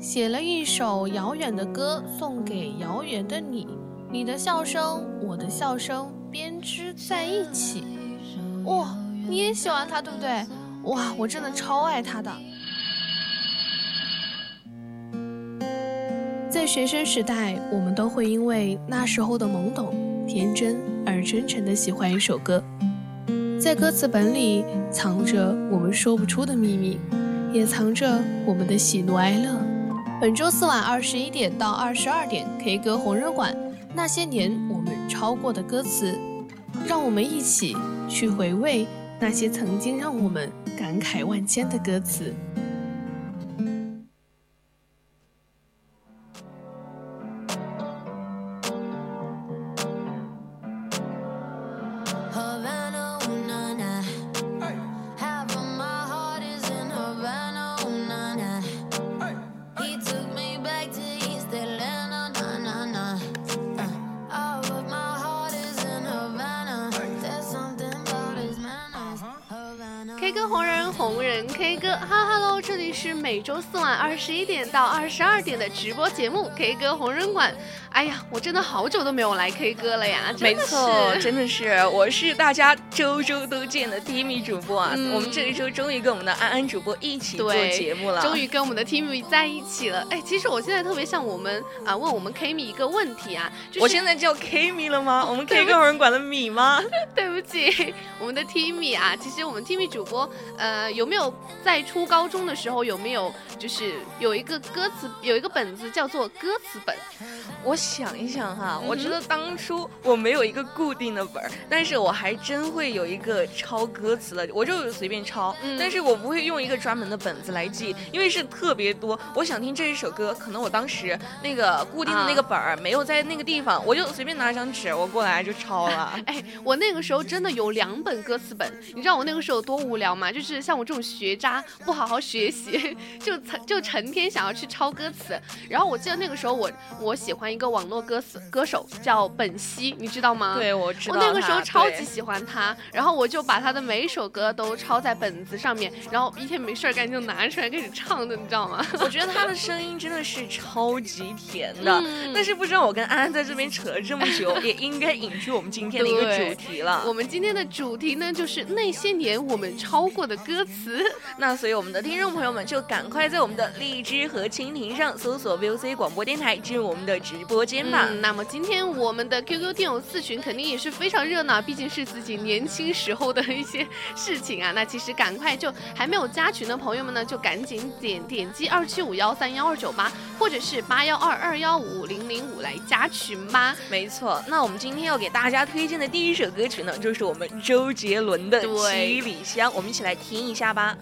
写了一首遥远的歌送给遥远的你，你的笑声，我的笑声编织在一起。哇，你也喜欢他对不对？哇，我真的超爱他的。在学生时代，我们都会因为那时候的懵懂、天真而真诚的喜欢一首歌，在歌词本里藏着我们说不出的秘密，也藏着我们的喜怒哀乐。本周四晚二十一点到二十二点，K 歌红人馆，那些年我们抄过的歌词，让我们一起去回味那些曾经让我们感慨万千的歌词。K 歌红人，红人 K 歌，哈喽，这里是每周四晚二十一点到二十二点的直播节目《K 歌红人馆》。哎呀，我真的好久都没有来 K 歌了呀！没错，真的是，我是大家周周都见的 Timmy 主播啊。我们这一周终于跟我们的安安主播一起做节目了，终于跟我们的 Timmy 在一起了。哎，其实我现在特别像我们啊，问我们 Kimi 一个问题啊，我现在叫 Kimi 了吗？我们 K 歌有人管的米吗？对不起，我们的 Timmy 啊，其实我们 Timmy 主播呃，有没有在初高中的时候有没有就是有一个歌词有一个本子叫做歌词本？我。想一想哈，我觉得当初我没有一个固定的本儿，但是我还真会有一个抄歌词的，我就随便抄，嗯但是我不会用一个专门的本子来记，因为是特别多。我想听这一首歌，可能我当时那个固定的那个本儿没有在那个地方，我就随便拿张纸，我过来就抄了。哎，我那个时候真的有两本歌词本，你知道我那个时候有多无聊吗？就是像我这种学渣，不好好学习，就成就成天想要去抄歌词。然后我记得那个时候我我喜欢一个。网络歌词歌手叫本兮，你知道吗？对，我知道。我那个时候超级喜欢他，然后我就把他的每一首歌都抄在本子上面，然后一天没事儿干就拿出来开始唱的，你知道吗？我觉得他的声音真的是超级甜的。但是不知道我跟安安在这边扯了这么久，也应该引出我们今天的一个主题了。我们今天的主题呢，就是那些年我们抄过的歌词。那所以我们的听众朋友们就赶快在我们的荔枝和蜻蜓上搜索 VOC 广播电台，进入我们的直播。间吧。那么今天我们的 QQ 听友四群肯定也是非常热闹，毕竟是自己年轻时候的一些事情啊。那其实赶快就还没有加群的朋友们呢，就赶紧点点击二七五幺三幺二九八，或者是八幺二二幺五零零五来加群吧。没错，那我们今天要给大家推荐的第一首歌曲呢，就是我们周杰伦的《七里香》，我们一起来听一下吧。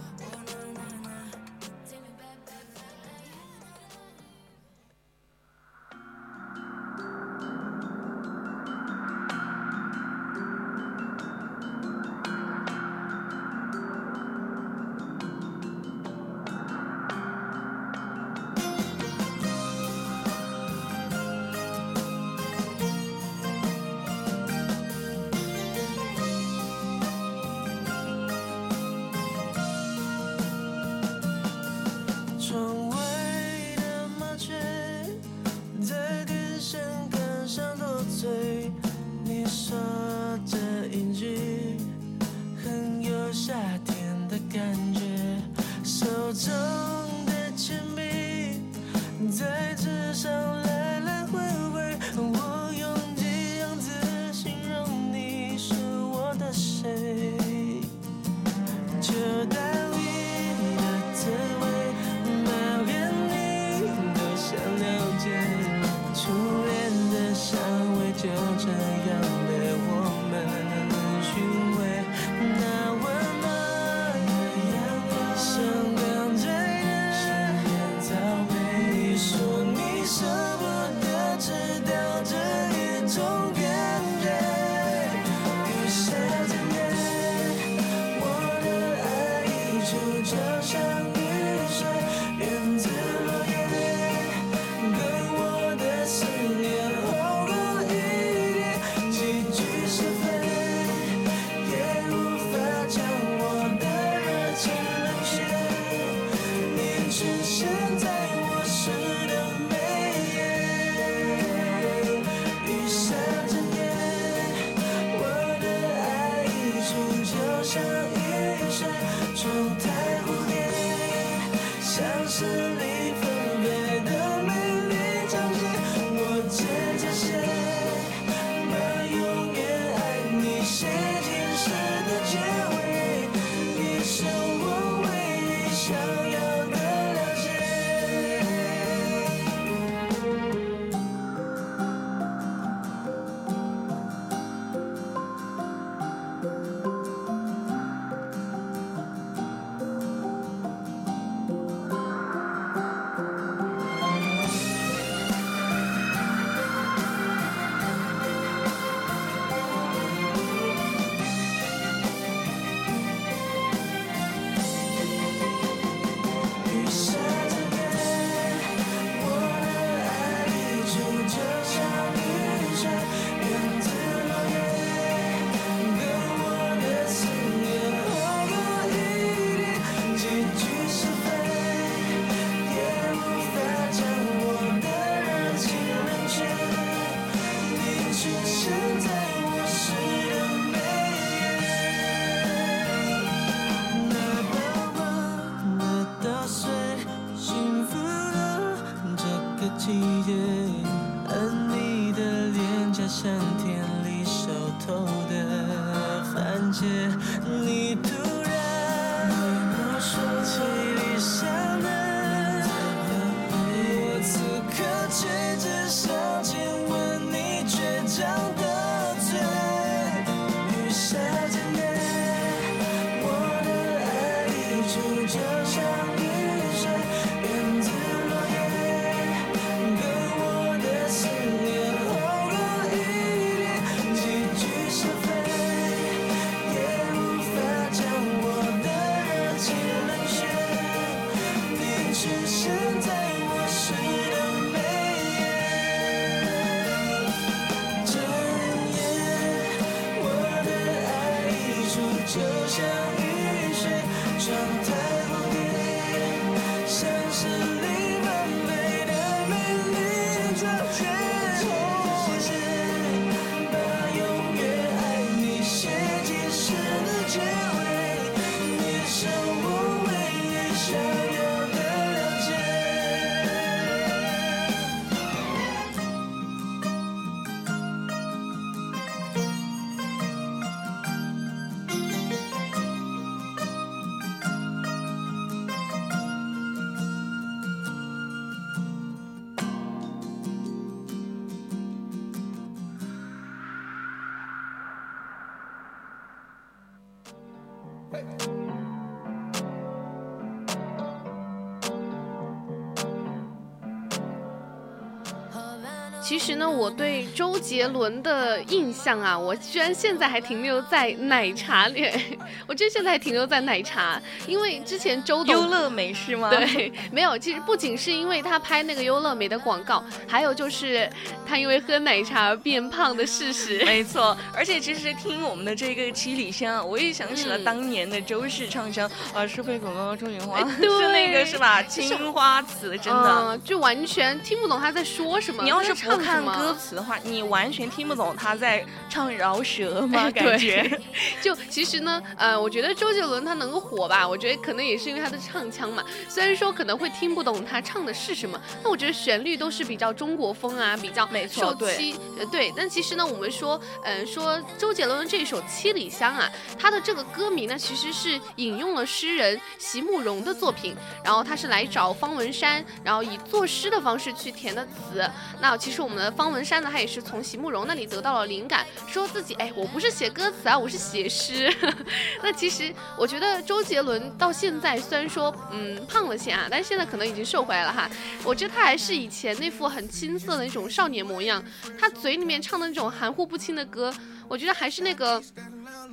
实呢，我对周杰伦的印象啊，我居然现在还停留在奶茶里，我觉得现在还停留在奶茶，因为之前周董优乐美是吗？对，没有，其实不仅是因为他拍那个优乐美的广告，还有就是他因为喝奶茶而变胖的事实。没错，而且其实听我们的这个七里香，我也想起了嗯当年的周氏唱腔，啊，是飞狗狗周云花，哎对是那个是吧？青花瓷，真的。嗯，就完全听不懂他在说什么。你要是不看歌词的话，你完全听不懂他在唱饶舌吗？哎感觉 就其实呢，呃，我觉得周杰伦他能够火吧，我觉得可能也是因为他的唱腔嘛。虽然说可能会听不懂他唱的是什么，但我觉得旋律都是比较中国风啊，比较没错七呃对。但其实呢，我们说，嗯、说周杰伦的这首《七里香》啊，他的这个歌名呢，其实是引用了诗人席慕容的作品，然后他是来找方文山，然后以作诗的方式去填的词。那其实我们的方文山呢，他也是从席慕容那里得到了灵感，说自己哎，我不是写歌词啊，我是写诗。那其实我觉得周杰伦到现在虽然说嗯胖了些啊，但是现在可能已经瘦回来了哈。我觉得他还是以前那副很青涩的那种少年模样，他嘴里面唱的那种含糊不清的歌，我觉得还是那个。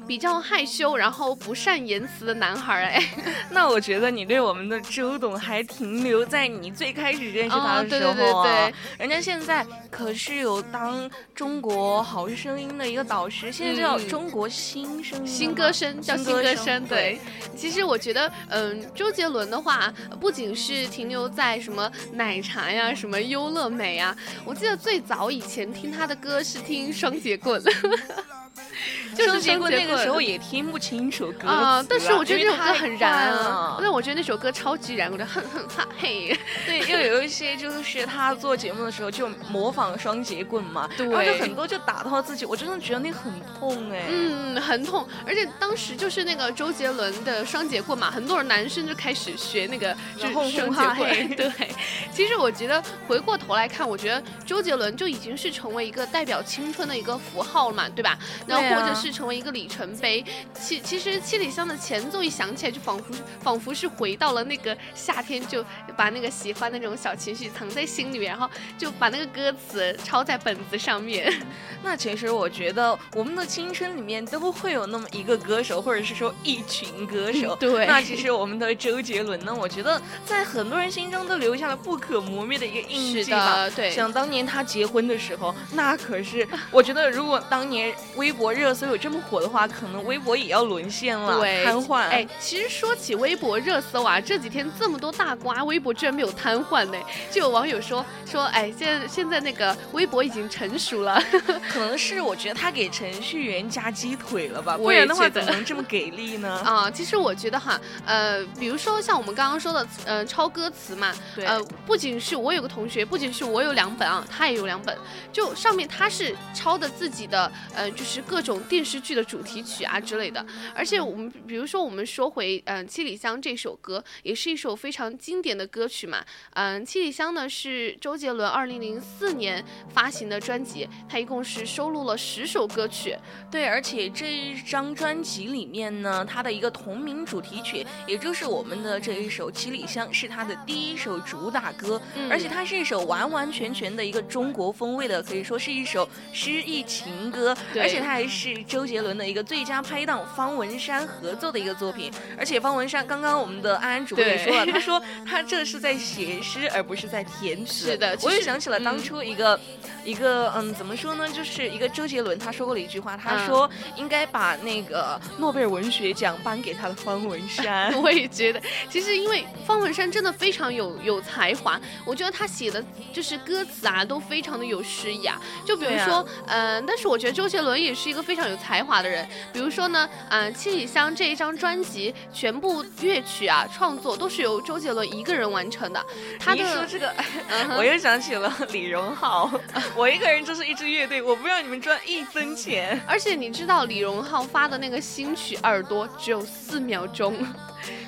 比较害羞，然后不善言辞的男孩儿，哎，那我觉得你对我们的周董还停留在你最开始认识他的时候啊，对对对人家现在可是有当中国好声音的一个导师，现在叫嗯中国新声音新歌声叫新歌声，对对。其实我觉得，嗯，周杰伦的话，不仅是停留在什么奶茶呀、什么优乐美啊，我记得最早以前听他的歌是听双截棍。就是经过那个时候也听不清楚歌词啊、但是我觉得因为那首歌很燃啊，但我觉得那首歌超级燃，我就哼哼哈嘿，对，又有一些就是他做节目的时候就模仿双节棍嘛，对然后就很多就打到自己，我真的觉得那很痛哎。嗯，很痛，而且当时就是那个周杰伦的双节棍嘛，很多人男生就开始学那个就是双轰哈节棍。对，其实我觉得回过头来看，我觉得周杰伦就已经是成为一个代表青春的一个符号了嘛，对吧？然后对啊或者是成为一个里程碑。其其实七里香的前奏一响起来，就仿佛仿佛是回到了那个夏天，就把那个喜欢的那种小情绪藏在心里面，然后就把那个歌词抄在本子上面。那其实我觉得我们的青春里面都会有那么一个歌手，或者是说一群歌手。对那其实我们的周杰伦呢，我觉得在很多人心中都留下了不可磨灭的一个印记吧。对。想当年他结婚的时候，那可是我觉得，如果当年微博热搜有这么火的话，可能微博也要沦陷了，对，瘫痪。哎，其实说起微博热搜啊，这几天这么多大瓜，微博居然没有瘫痪呢。就有网友说说，哎，现在现在那个微博已经成熟了，可能是我觉得他给程序员加鸡腿了吧，不然的话怎么能这么给力呢？啊，其实我觉得哈，呃，比如说像我们刚刚说的，呃，抄歌词嘛，呃，不仅是我有个同学，不仅是我有两本啊，他也有两本，就上面他是抄的自己的，呃，就是各种电视剧的主题曲啊之类的，而且我们比如说我们说回，嗯，《七里香》这首歌，也是一首非常经典的歌曲嘛，嗯，《七里香》呢是周杰伦二零零四年发行的专辑，它一共是收录了十首歌曲，对，而且这一张专辑里面呢，它的一个同名主题曲，也就是我们的这一首《七里香》，是他的第一首主打歌，而且它是一首完完全全的一个中国风味的，可以说是一首诗意情歌，而且它还是周杰伦的一个最佳拍档方文山合作的一个作品。而且方文山刚刚我们的安安主播也说了，他说他这是在写诗，而不是在填词。是的，我又想起了当初一个一个嗯，怎么说呢，就是一个周杰伦他说过的一句话，他说应该把那个诺贝尔文学奖颁给他的方文 山。我也觉得，其实因为方文山真的非常有有才华，我觉得他写的就是歌词啊都非常的有诗意啊。就比如说，嗯，但是我觉得周杰伦也是一个非常有才华的人。比如说呢，嗯，《七里香》这一张专辑全部乐曲啊创作都是由周杰伦一个人完成的。他说这个，我又想起了李荣浩，我一个人就是一支乐队，我不让你们赚一分钱。而且你知道李荣浩发的那个新曲《耳朵》只有四秒钟。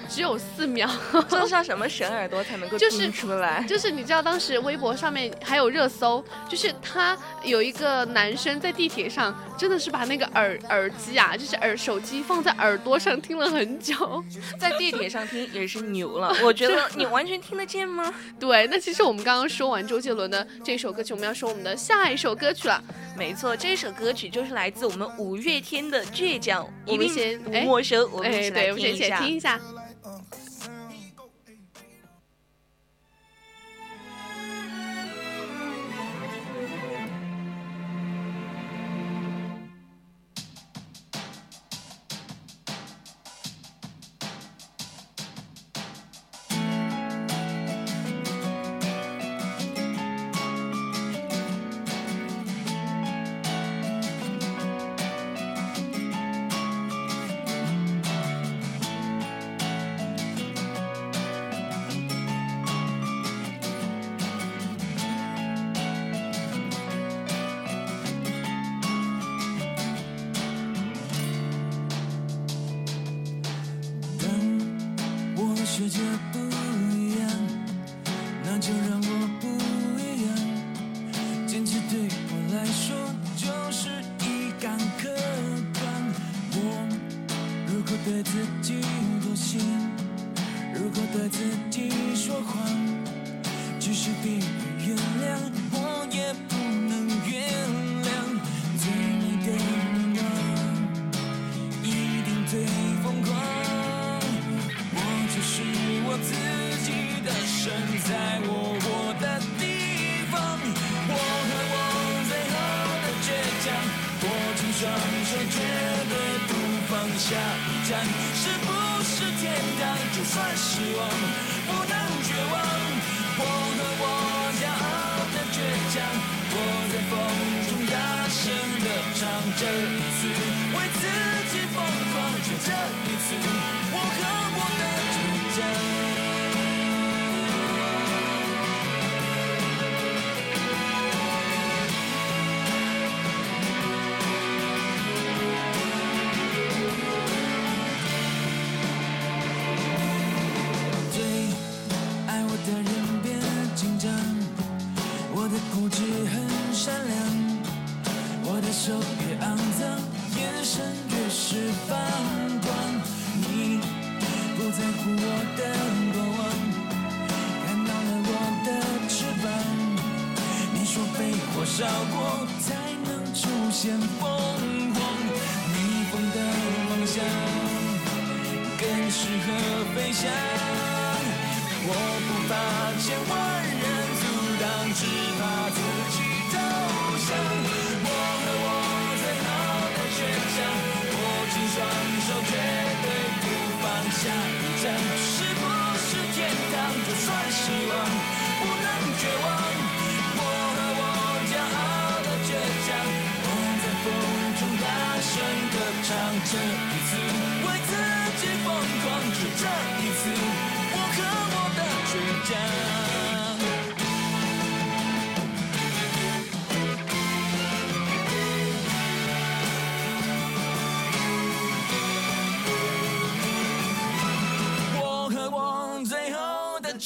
只有四秒，这是要什么神耳朵才能够听出来？就是你知道当时微博上面还有热搜，就是他有一个男生在地铁上，真的是把那个耳耳机啊，就是耳手机放在耳朵上听了很久，在地铁上听也是牛了。我觉得你完全听得见吗？对，那其实我们刚刚说完周杰伦的这首歌曲，我们要说我们的下一首歌曲了。没错，这首歌曲就是来自我们五月天的《倔强》，我们先不陌生，我们一起来听一下。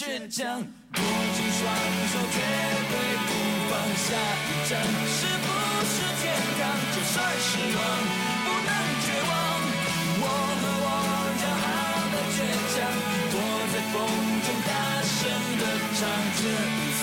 倔强，握紧双手，绝对不放下一站，是不是天堂？就算失望，不能绝望。我和我骄傲的倔强，躲在风中大声的唱，着一次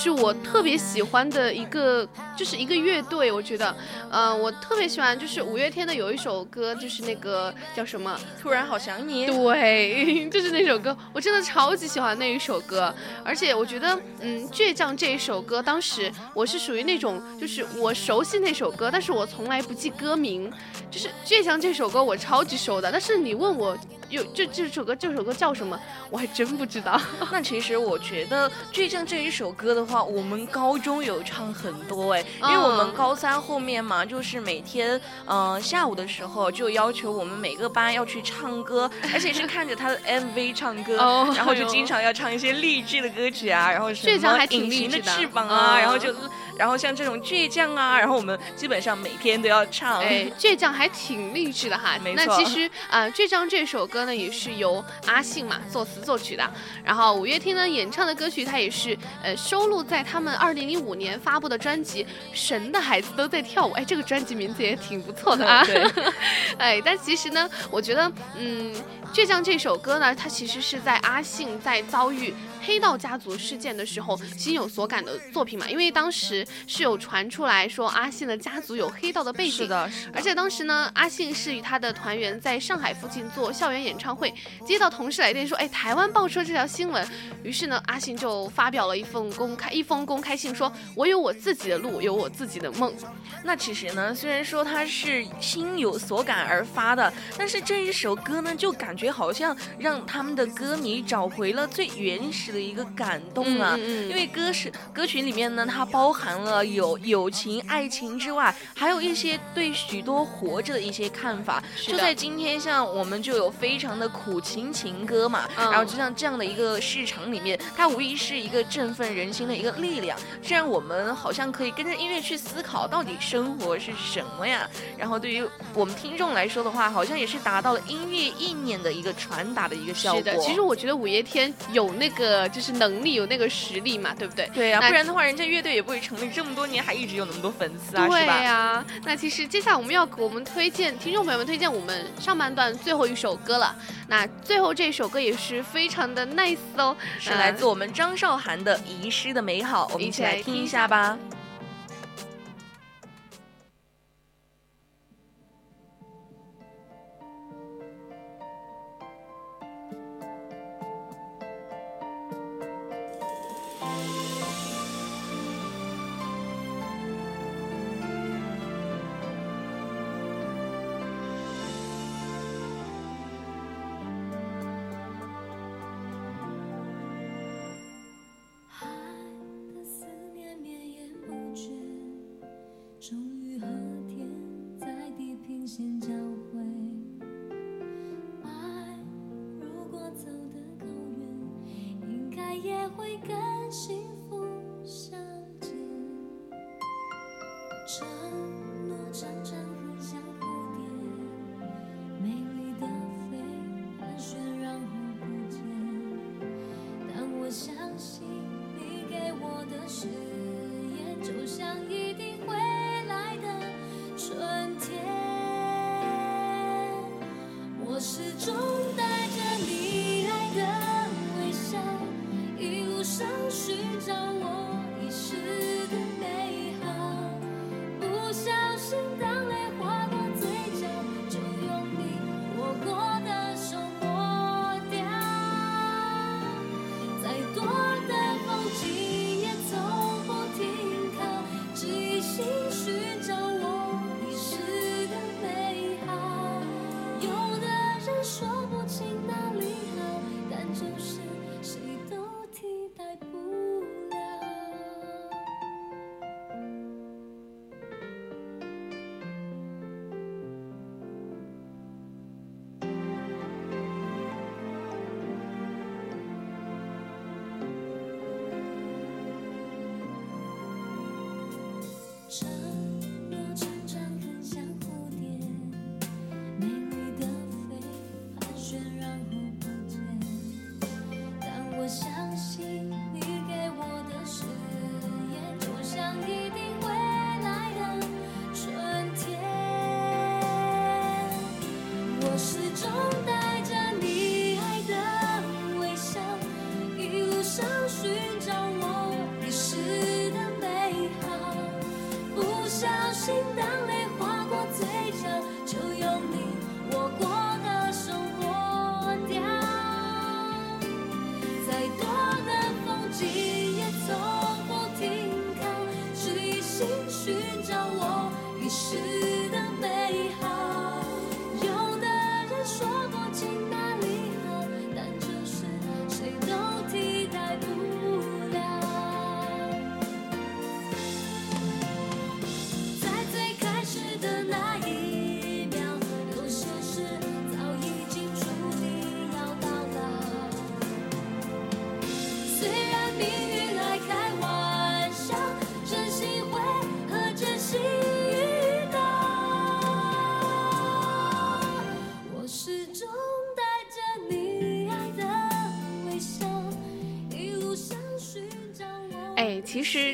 是我特别喜欢的一个，就是一个乐队。我觉得，呃，我特别喜欢就是五月天的有一首歌，就是那个叫什么？突然好想你。对，就是那首歌，我真的超级喜欢那一首歌。而且我觉得，嗯，倔强这一首歌，当时我是属于那种，就是我熟悉那首歌，但是我从来不记歌名。就是倔强这首歌我超级熟的，但是你问我有这这首歌这首歌叫什么，我还真不知道。那其实我觉得《倔强》这一首歌的话，我们高中有唱很多哎，因为我们高三后面嘛，就是每天嗯、呃下午的时候就要求我们每个班要去唱歌，而且是看着他的 MV 唱歌，哦然后就经常要唱一些励志的歌曲啊，然后什么隐形的翅膀啊，嗯然后就然后像这种倔强啊，然后我们基本上每天都要唱。哎，倔强还挺励志的哈。没错那其实 呃，倔强这首歌呢，也是由阿信嘛作词作曲的。然后五月天呢演唱的歌曲，它也是呃收录在他们二零零五年发布的专辑《神的孩子都在跳舞》。哎，这个专辑名字也挺不错的啊。对，哎，但其实呢，我觉得，嗯，倔强这首歌呢，它其实是在阿信在遭遇黑道家族事件的时候心有所感的作品嘛。因为当时是有传出来说阿信的家族有黑道的背景，是的，是的而且当时呢，阿信是与他的团员在上海附近做校园演唱会，接到同事来电说，哎，台湾爆出了这条新闻，于是呢，阿信就发表了一份公开一封公开信说，我有我自己的路，有我自己的梦。那其实呢，虽然说他是心有所感而发的，但是这一首歌呢，就感觉好像让他们的歌迷找回了最原始的一个感动啊。因为歌是歌曲里面呢，它包含了有友情、爱情之外，还有一些对许多活着的一些看法。就在今天，像我们就有非常的苦情情歌嘛，嗯然后就像这样的一个市场里面，它无疑是一个振奋人心的一个力量。这让我们好像可以跟着音乐去思考，到底生活是什么呀？然后对于我们听众来说的话，好像也是达到了音乐意念的一个传达的一个效果。是的，其实我觉得五月天有那个就是能力，有那个实力嘛，对不对？对呀、那不然的话，人家乐队也不会成立这么多年，还一直有那么多粉丝啊，对是吧？呀、那其实接下来我们要给我们推荐听众朋友们推荐我们上半段最后一首歌了。那最后这首歌也是非常的 nice 哦，是来自我们张韶涵的《遗失的美好》，我们一起来听一下吧。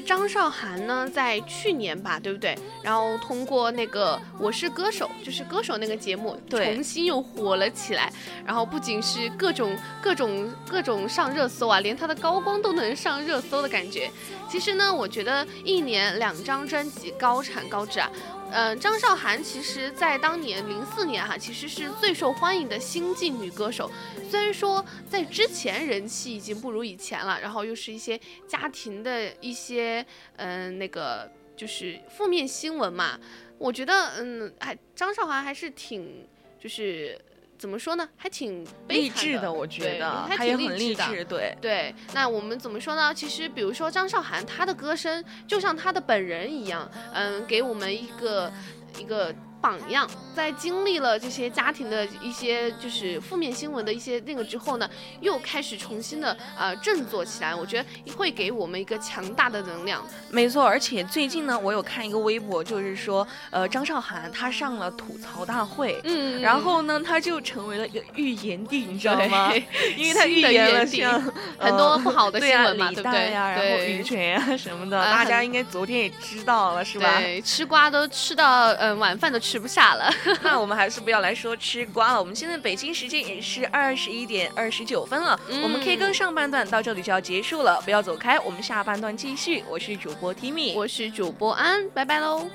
张韶涵呢，在去年吧，对不对？然后通过那个《我是歌手》，就是歌手那个节目，重新又火了起来。然后不仅是各种各种各种上热搜啊，连她的高光都能上热搜的感觉。其实呢，我觉得一年两张专辑，高产高质啊。嗯，张韶涵其实，在当年零四年哈、其实是最受欢迎的新晋女歌手。虽然说在之前人气已经不如以前了，然后又是一些家庭的一些嗯、那个就是负面新闻嘛，我觉得嗯还张韶涵还是挺就是怎么说呢，还挺励志的，我觉对得还他也挺励的。很励志，对。对，那我们怎么说呢？其实，比如说张韶涵，她的歌声就像她的本人一样，嗯，给我们一个一个榜样。在经历了这些家庭的一些就是负面新闻的一些那个之后呢，又开始重新的呃振作起来。我觉得会给我们一个强大的能量。没错，而且最近呢，我有看一个微博，就是说，呃，张韶涵她上了吐槽大会，嗯然后呢，她就成为了一个预言帝，你知道吗？因为她预言了 很多呃不好的新闻嘛对不对然后对羽泉啊什么的，大家应该昨天也知道了，是吧？对，吃瓜都吃到嗯、呃晚饭都吃不下了。那我们还是不要来说吃瓜了。我们现在北京时间也是二十一点二十九分了，我们 K 歌上半段到这里就要结束了，不要走开，我们下半段继续。我是主播 Timmy，我是主播安，拜拜喽。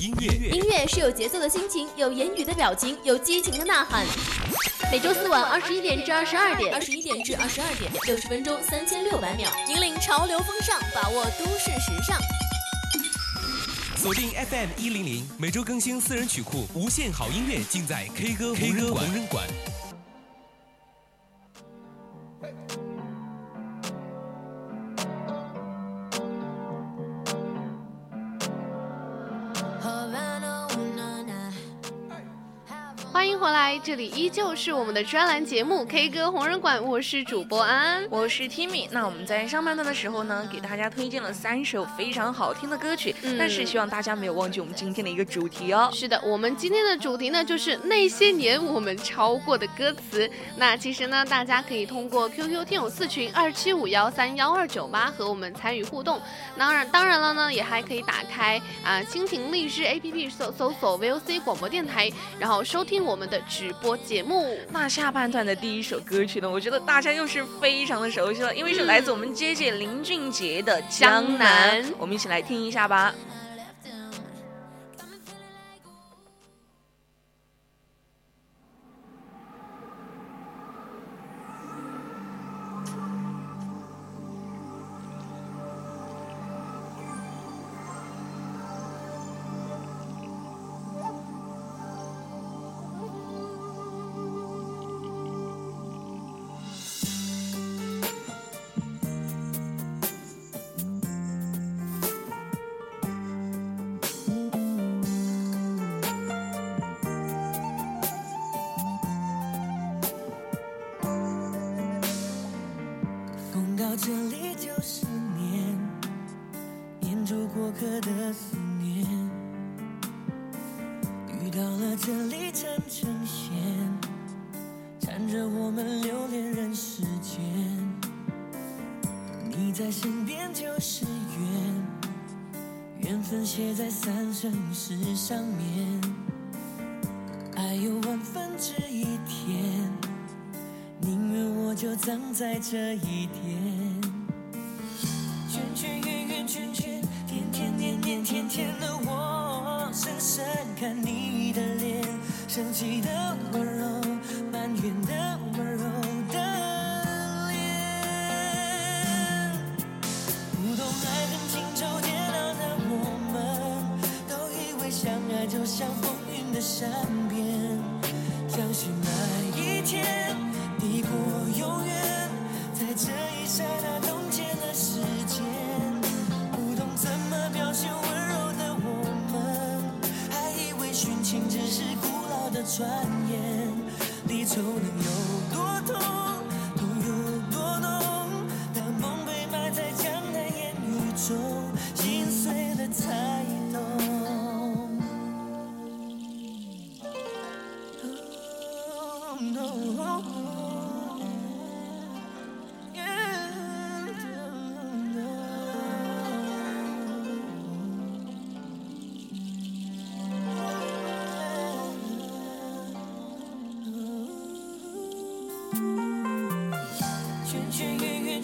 音乐音乐是有节奏的心情，有言语的表情，有激情的呐喊。每周四晚二十一点至二十二点，二十一点至二十二点，六十分钟三千六百秒，引领潮流风尚，把握都市时尚。锁定 FM 一零零，每周更新私人曲库，无限好音乐尽在 K 歌 K 歌无人馆。回回来，这里依旧是我们的专栏节目《K 歌红人馆》，我是主播安安，我是 Timmy。那我们在上半段的时候呢，给大家推荐了三首非常好听的歌曲，嗯、但是希望大家没有忘记我们今天的一个主题哦。是的，我们今天的主题呢，就是那些年我们抄过的歌词。那其实呢，大家可以通过 QQ 听友四群二七五幺三幺二九八和我们参与互动。当然，当然了呢，也还可以打开啊蜻蜓荔枝 APP 搜搜索 VOC 广播电台，然后收听我们的直播节目。那下半段的第一首歌曲呢，我觉得大家又是非常的熟悉了，因为是来自我们姐姐林俊杰的《江南》，我们一起来听一下吧。就像风云的善变，相信那一天抵过永远，在这一刹那冻结了时间。不懂怎么表现温柔的我们，还以为殉情只是古老的传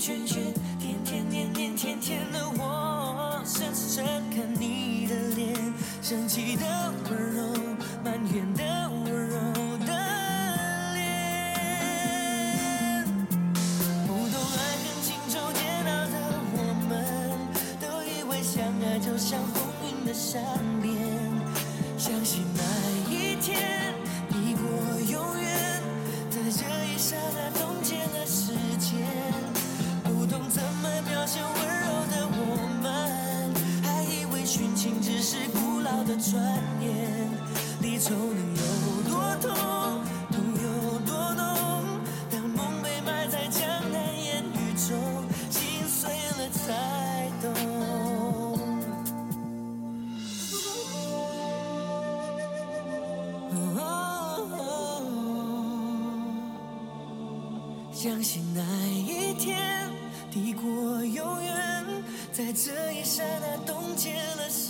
圈圈。是古老的传言，离愁能有多痛，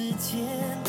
时间。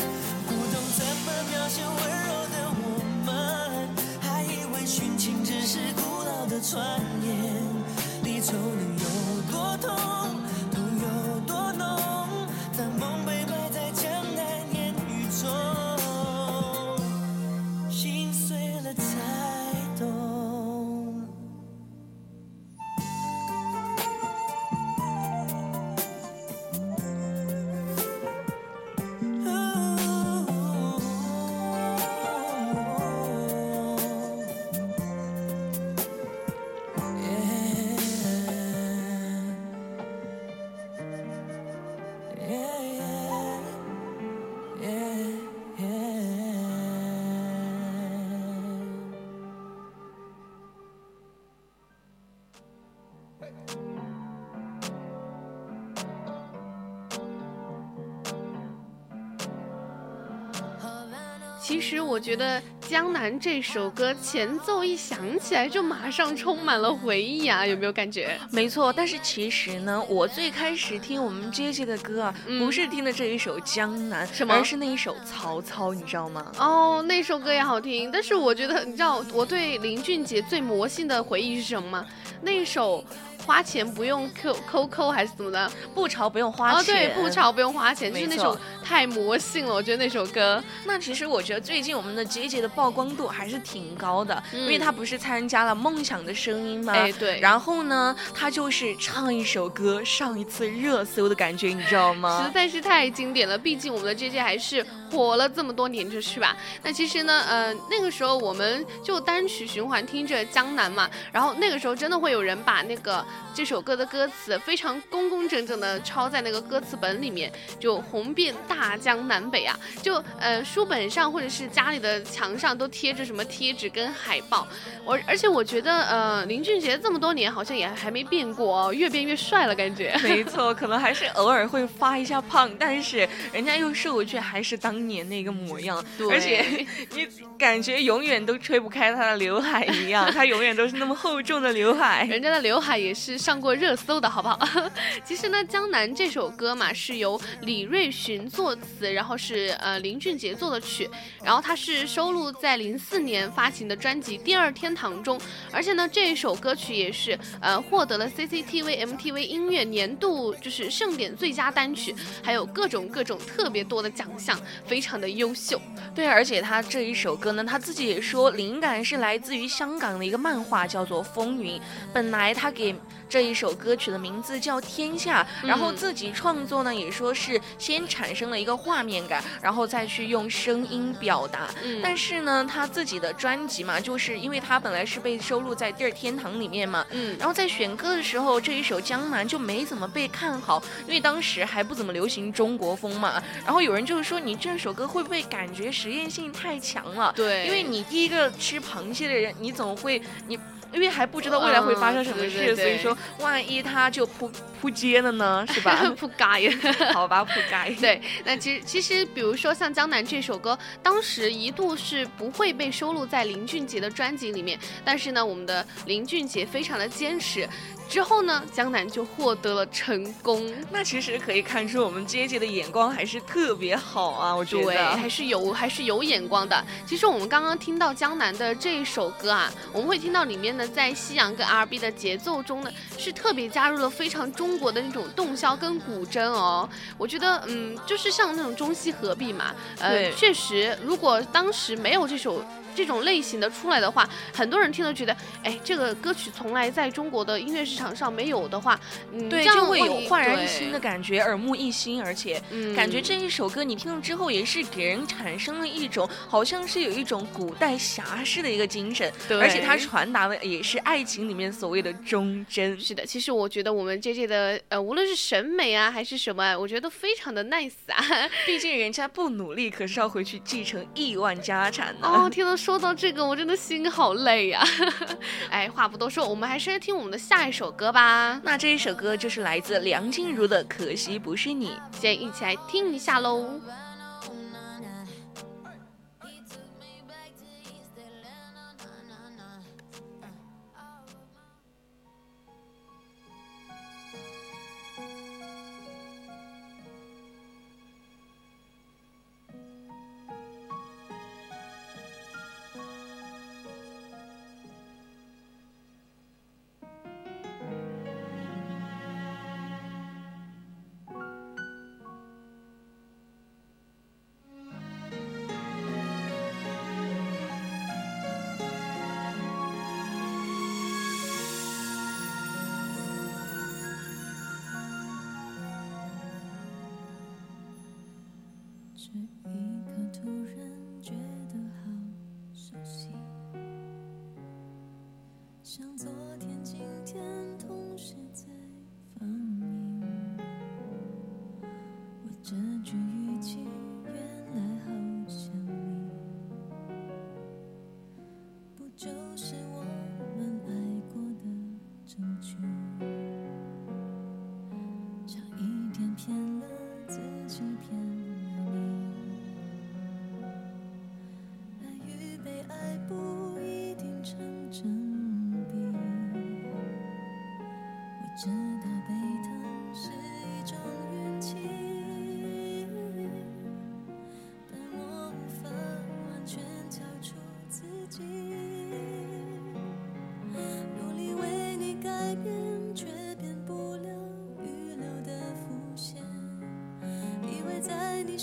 觉得《江南》这首歌前奏一响起来，就马上充满了回忆啊，有没有感觉？没错，但是其实呢，我最开始听我们 J J 的歌啊，嗯不是听的这一首《江南》，什么而是那一首《曹操》，你知道吗？哦，那首歌也好听，但是我觉得，你知道我对林俊杰最魔性的回忆是什么吗？那一首花钱不用扣扣扣还是怎么的？不潮不用花钱哦，钱，对，不。潮不用花钱，就是那没错首太魔性了，我觉得那首歌。那其实我觉得最近我们的 J J 的曝光度还是挺高的，嗯因为他不是参加了《梦想的声音》吗？哎对然后呢，他就是唱一首歌上一次热搜的感觉，你知道吗实？在是太经典了，毕竟我们的 J J 还是火了这么多年，就是吧？那其实呢，呃，那个时候我们就单曲循环听着《江南》嘛，然后那个时候真的会有人把那个这首歌的歌词非常工工整整的抄在那个歌词本里面，就红遍大江南北啊，就呃书本上或者是家里的墙上都贴着什么贴纸跟海报，我而且我觉得呃林俊杰这么多年好像也还没变过哦，越变越帅了感觉。没错，可能还是偶尔会发一下胖，但是人家又瘦，却还是当年那个模样。对而且你感觉永远都吹不开他的刘海一样，他永远都是那么厚重的刘海。人家的刘海也是是上过热搜的，好不好？其实呢，《江南》这首歌嘛，是由李瑞寻作词，然后是呃林俊杰作的曲，然后它是收录在零四年发行的专辑《第二天堂》中，而且呢，这一首歌曲也是呃获得了 CCTV MTV 音乐年度就是盛典最佳单曲，还有各种各种特别多的奖项，非常的优秀。对，而且他这一首歌呢，他自己也说灵感是来自于香港的一个漫画，叫做《风云》。本来他给这一首歌曲的名字叫《天下》，然后嗯自己创作呢，也说是先产生了一个画面感，然后再去用声音表达。嗯但是呢，他自己的专辑嘛，就是因为他本来是被收录在《第二天堂》里面嘛，嗯，然后在选歌的时候，这一首《江南》就没怎么被看好，因为当时还不怎么流行中国风嘛。然后有人就是说，你这首歌会不会感觉实验性太强了？对，因为你第一个吃螃蟹的人，你总会你。因为还不知道未来会发生什么事，嗯对对对所以说万一他就扑扑街了呢，是吧？扑街。好吧，扑街。对，那其实其实，比如说像《江南》这首歌，当时一度是不会被收录在林俊杰的专辑里面，但是呢，我们的林俊杰非常的坚持，之后呢，《江南》就获得了成功。那其实可以看出我们姐姐的眼光还是特别好啊，我觉得对，得。还是有还是有眼光的。其实我们刚刚听到江南的这一首歌啊，我们会听到里面呢，在西洋跟 R&B 的节奏中呢，是特别加入了非常中国的那种洞箫跟古筝哦。我觉得，嗯，就是像那种中西合璧嘛。呃，确实，如果当时没有这首。这种类型的出来的话，很多人听了觉得，哎，这个歌曲从来在中国的音乐市场上没有的话，嗯，就会有焕然一新的感觉，耳目一新，而且嗯感觉这一首歌你听了之后，也是给人产生了一种好像是有一种古代侠士的一个精神，对而且它传达的也是爱情里面所谓的忠贞。是的，其实我觉得我们 J J 的呃，无论是审美啊还是什么啊，我觉得都非常的 nice 啊。毕竟人家不努力，可是要回去继承亿万家产呢。哦，天呐，说到这个，我真的心好累呀、哎，话不多说，我们还是来听我们的下一首歌吧。那这一首歌就是来自梁静茹的《可惜不是你》。先一起来听一下喽。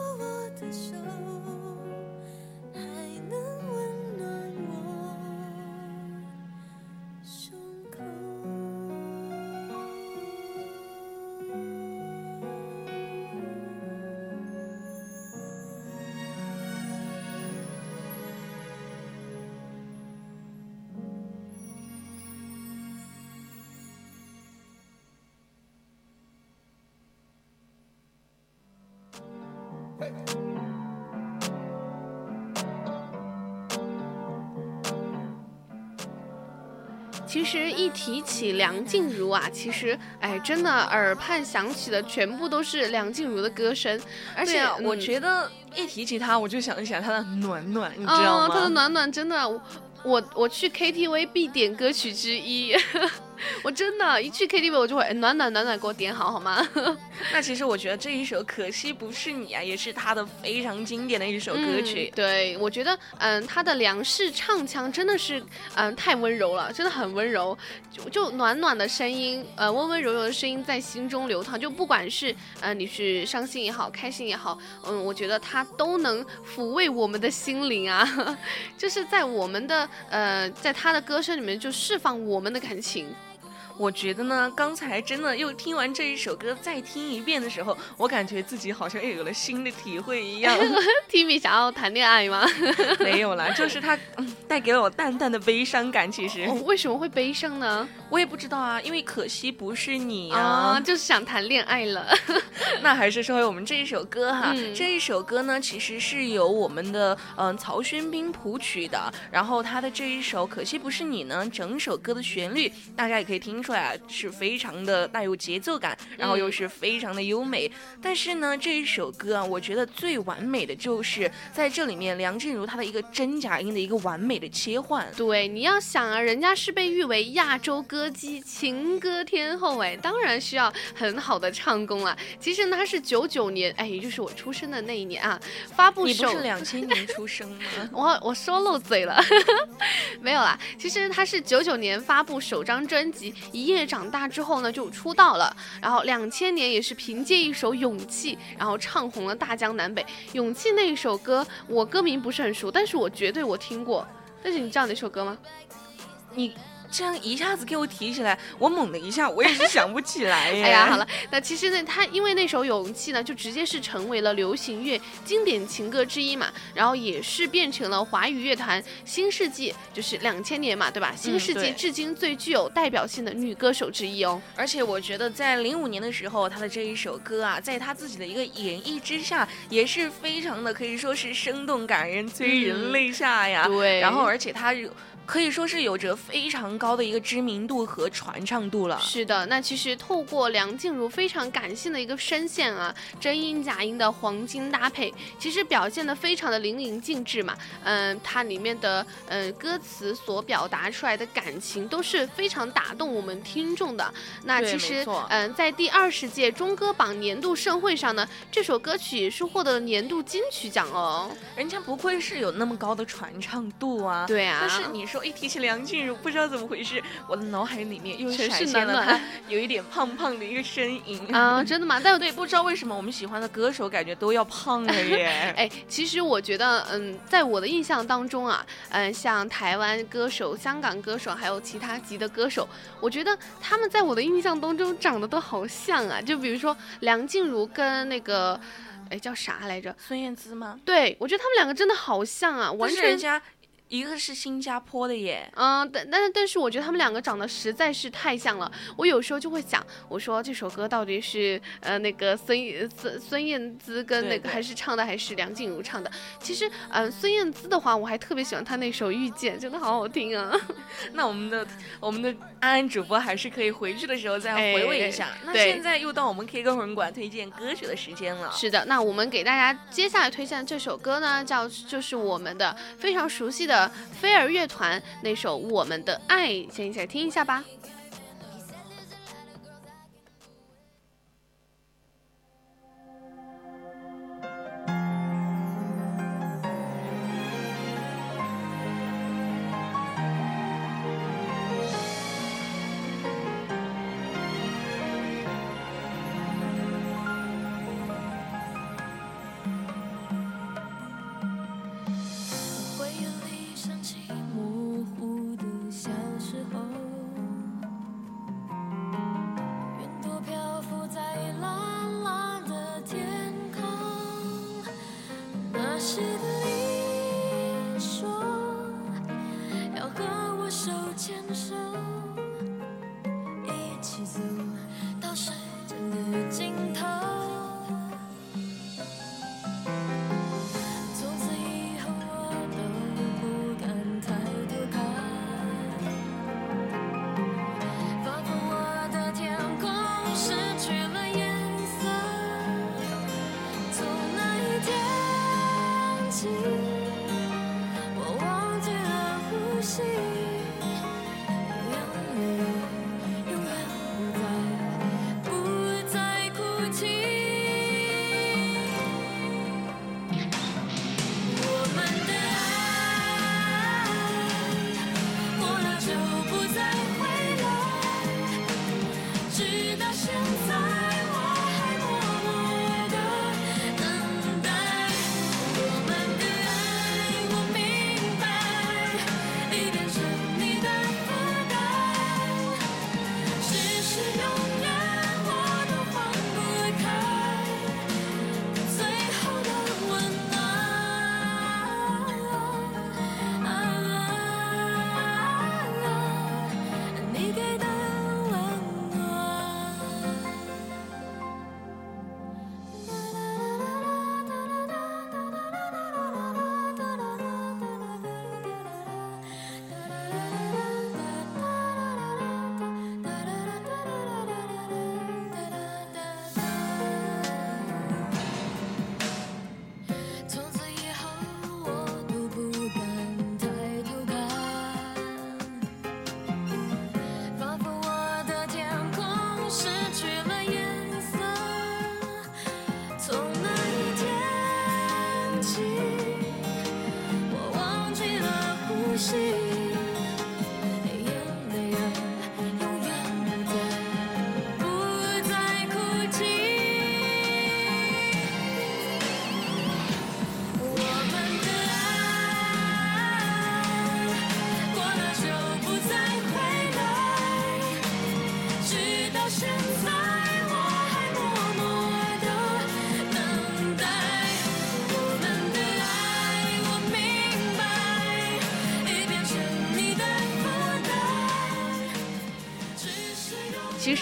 握我的手，其实一提起梁静茹啊，其实哎，真的耳畔响起的全部都是梁静茹的歌声，而且、我嗯觉得一提起她，我就想起来她的暖暖，你知道哦，吗？她的暖暖真的，我我我去 KTV 必点歌曲之一，我真的，一去 KTV 我就会哎暖暖暖暖给我点好好吗？那其实我觉得这一首《可惜不是你》啊，也是他的非常经典的一首歌曲嗯。对，我觉得嗯，他的梁氏唱腔真的是嗯太温柔了，真的很温柔，就就暖暖的声音，呃温温柔柔的声音在心中流淌，就不管是呃你是伤心也好，开心也好，嗯，我觉得他都能抚慰我们的心灵啊，就是在我们的呃在他的歌声里面就释放我们的感情。我觉得呢，刚才真的又听完这一首歌，再听一遍的时候，我感觉自己好像又有了新的体会一样。Timmy 想要谈恋爱吗？没有啦，就是他嗯带给了我淡淡的悲伤感。其实、哦，为什么会悲伤呢？我也不知道啊，因为可惜不是你啊。啊，就是想谈恋爱了。那还是说回我们这一首歌哈，嗯这一首歌呢，其实是由我们的嗯、呃曹轩宾谱曲的，然后他的这一首《可惜不是你》呢，整首歌的旋律大家也可以听出来啊，是非常的带有节奏感，然后又是非常的优美。但是呢，这一首歌啊，我觉得最完美的就是在这里面梁静茹她的一个真假音的一个完美的切换。对，你要想啊，人家是被誉为亚洲歌姬、情歌天后，哎，当然需要很好的唱功了。其实呢，她是九九年，哎，也就是我出生的那一年啊，发布首你不是两千年出生吗？我我说漏嘴了，没有啦。其实他是九九年发布首张专辑《一夜长大之后呢就出道了，然后两千年也是凭借一首《勇气》，然后唱红了大江南北。《勇气》那一首歌我歌名不是很熟，但是我绝对我听过。但是你知道哪首歌吗？你。这样一下子给我提起来，我猛的一下，我也是想不起来耶。哎呀，好了，那其实呢，他因为那首《勇气》呢，就直接是成为了流行乐经典情歌之一嘛，然后也是变成了华语乐坛新世纪，就是两千年嘛，对吧？新世纪至今最具有代表性的女歌手之一哦。而且我觉得在零五年的时候，她的这一首歌啊，在她自己的一个演绎之下，也是非常的可以说是生动感人，催人泪下呀。对。然后，而且她。可以说是有着非常高的一个知名度和传唱度了。是的，那其实透过梁静茹非常感性的一个声线啊，真音假音的黄金搭配，其实表现的非常的淋漓尽致嘛。嗯，它里面的嗯歌词所表达出来的感情都是非常打动我们听众的。那其实嗯，在第二十届中歌榜年度盛会上呢，这首歌曲是获得了年度金曲奖哦。人家不愧是有那么高的传唱度啊。对啊。但是你说。一提起梁静茹，不知道怎么回事，我的脑海里面又闪现了她有一点胖胖的一个身影啊！真的吗？但 对，不知道为什么我们喜欢的歌手感觉都要胖了耶！哎，其实我觉得，嗯，在我的印象当中啊，嗯，像台湾歌手、香港歌手，还有其他级的歌手，我觉得他们在我的印象当中长得都好像啊！就比如说梁静茹跟那个，哎，叫啥来着？孙燕姿吗？对，我觉得他们两个真的好像啊，完全。一个是新加坡的耶，嗯，但但但是我觉得他们两个长得实在是太像了。我有时候就会想，我说这首歌到底是呃那个孙孙孙燕姿跟那个还是唱的还是梁静茹唱的？其实，嗯，孙燕姿的话，我还特别喜欢她那首《遇见》，真的好好听啊。那我们的我们的安安主播还是可以回去的时候再回味一下。那现在又到我们 K 歌红馆推荐歌曲的时间了。是的，那我们给大家接下来推荐的这首歌呢，叫就是我们的非常熟悉的。飞儿乐团那首《我们的爱》，先一起来听一下吧。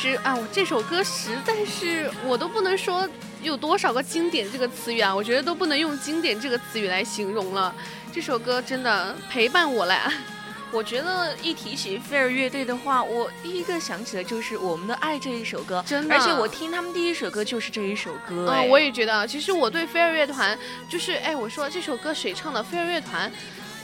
其实啊，我这首歌实在是我都不能说有多少个经典这个词语啊，我觉得都不能用经典这个词语来形容了。这首歌真的陪伴我了。我觉得一提起飞儿乐队的话，我第一个想起的就是《我们的爱》这一首歌，真的。而且我听他们第一首歌就是这一首歌。嗯，我也觉得。其实我对飞儿乐团，就是哎，我说这首歌谁唱的？飞儿乐团。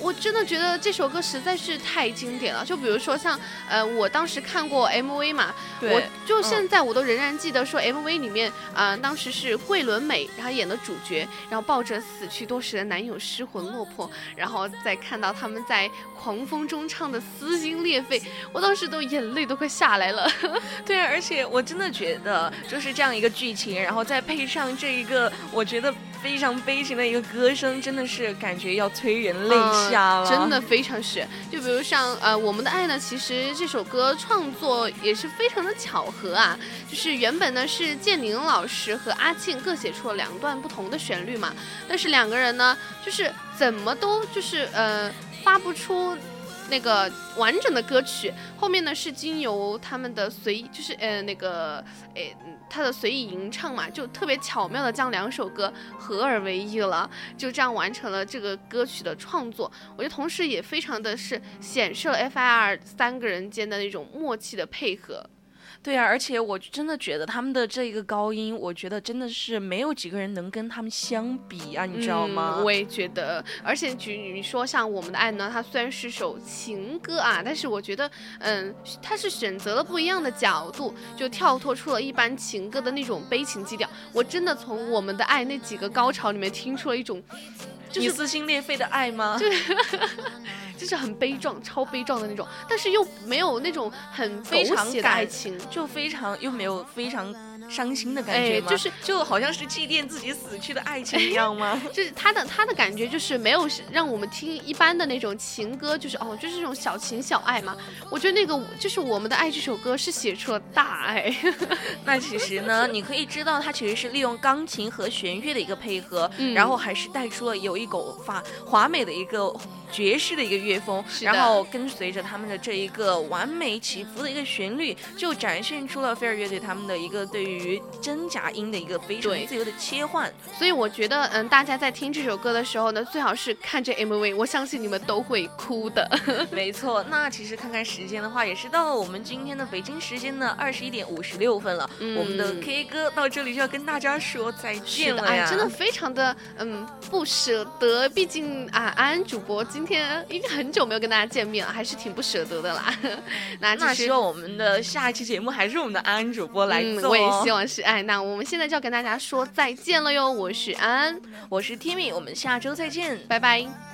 我真的觉得这首歌实在是太经典了，就比如说像，呃，我当时看过 MV 嘛，我就现在我都仍然记得说 MV 里面，啊，当时是桂纶镁，然后演的主角，然后抱着死去多时的男友失魂落魄，然后再看到他们在狂风中唱的撕心裂肺，我当时都眼泪都快下来了。对，而且我真的觉得就是这样一个剧情，然后再配上这一个，我觉得。非常悲情的一个歌声，真的是感觉要催人泪下真的非常是。就比如像呃，我们的爱呢，其实这首歌创作也是非常的巧合啊，就是原本呢是建宁老师和阿庆各写出了两段不同的旋律嘛，但是两个人呢，就是怎么都就是呃发不出。那个完整的歌曲后面呢是经由他们的随就是呃那个诶他的随意吟唱嘛，就特别巧妙的将两首歌合而为一了，就这样完成了这个歌曲的创作。我觉得同时也非常的是显示了 F.I.R 三个人间的那种默契的配合。对啊，而且我真的觉得他们的这一个高音，我觉得真的是没有几个人能跟他们相比啊，你知道吗？我也觉得，而且举你说像我们的爱呢，它虽然是首情歌啊，但是我觉得，嗯，它是选择了不一样的角度，就跳脱出了一般情歌的那种悲情基调。我真的从我们的爱那几个高潮里面听出了一种。就是撕心裂肺的爱吗？就是，就是很悲壮、超悲壮的那种，但是又没有那种很非常感爱情，就非常又没有非常。伤心的感觉吗？就是就好像是祭奠自己死去的爱情一样吗？就是他的他的感觉就是没有让我们听一般的那种情歌，就是哦，就是这种小情小爱嘛。我觉得那个就是我们的爱这首歌是写出了大爱。那其实呢，你可以知道它其实是利用钢琴和弦乐的一个配合，然后还是带出了有一股法华美的一个爵士的一个乐风，然后跟随着他们的这一个完美起伏的一个旋律，就展现出了飞儿乐队他们的一个对于。于真假音的一个非常自由的切换，所以我觉得，嗯，大家在听这首歌的时候呢，最好是看着 MV，我相信你们都会哭的。没错，那其实看看时间的话，也是到了我们今天的北京时间的二十一点五十六分了。我们的 K 歌到这里就要跟大家说再见了呀！真的非常的嗯不舍得，毕竟啊，安安主播今天已经很久没有跟大家见面了，还是挺不舍得的啦。那那希望我们的下一期节目还是我们的安安主播来做。希望是爱，那我们现在就要跟大家说再见了哟。我是安安，我是 Timmy，我们下周再见，拜拜。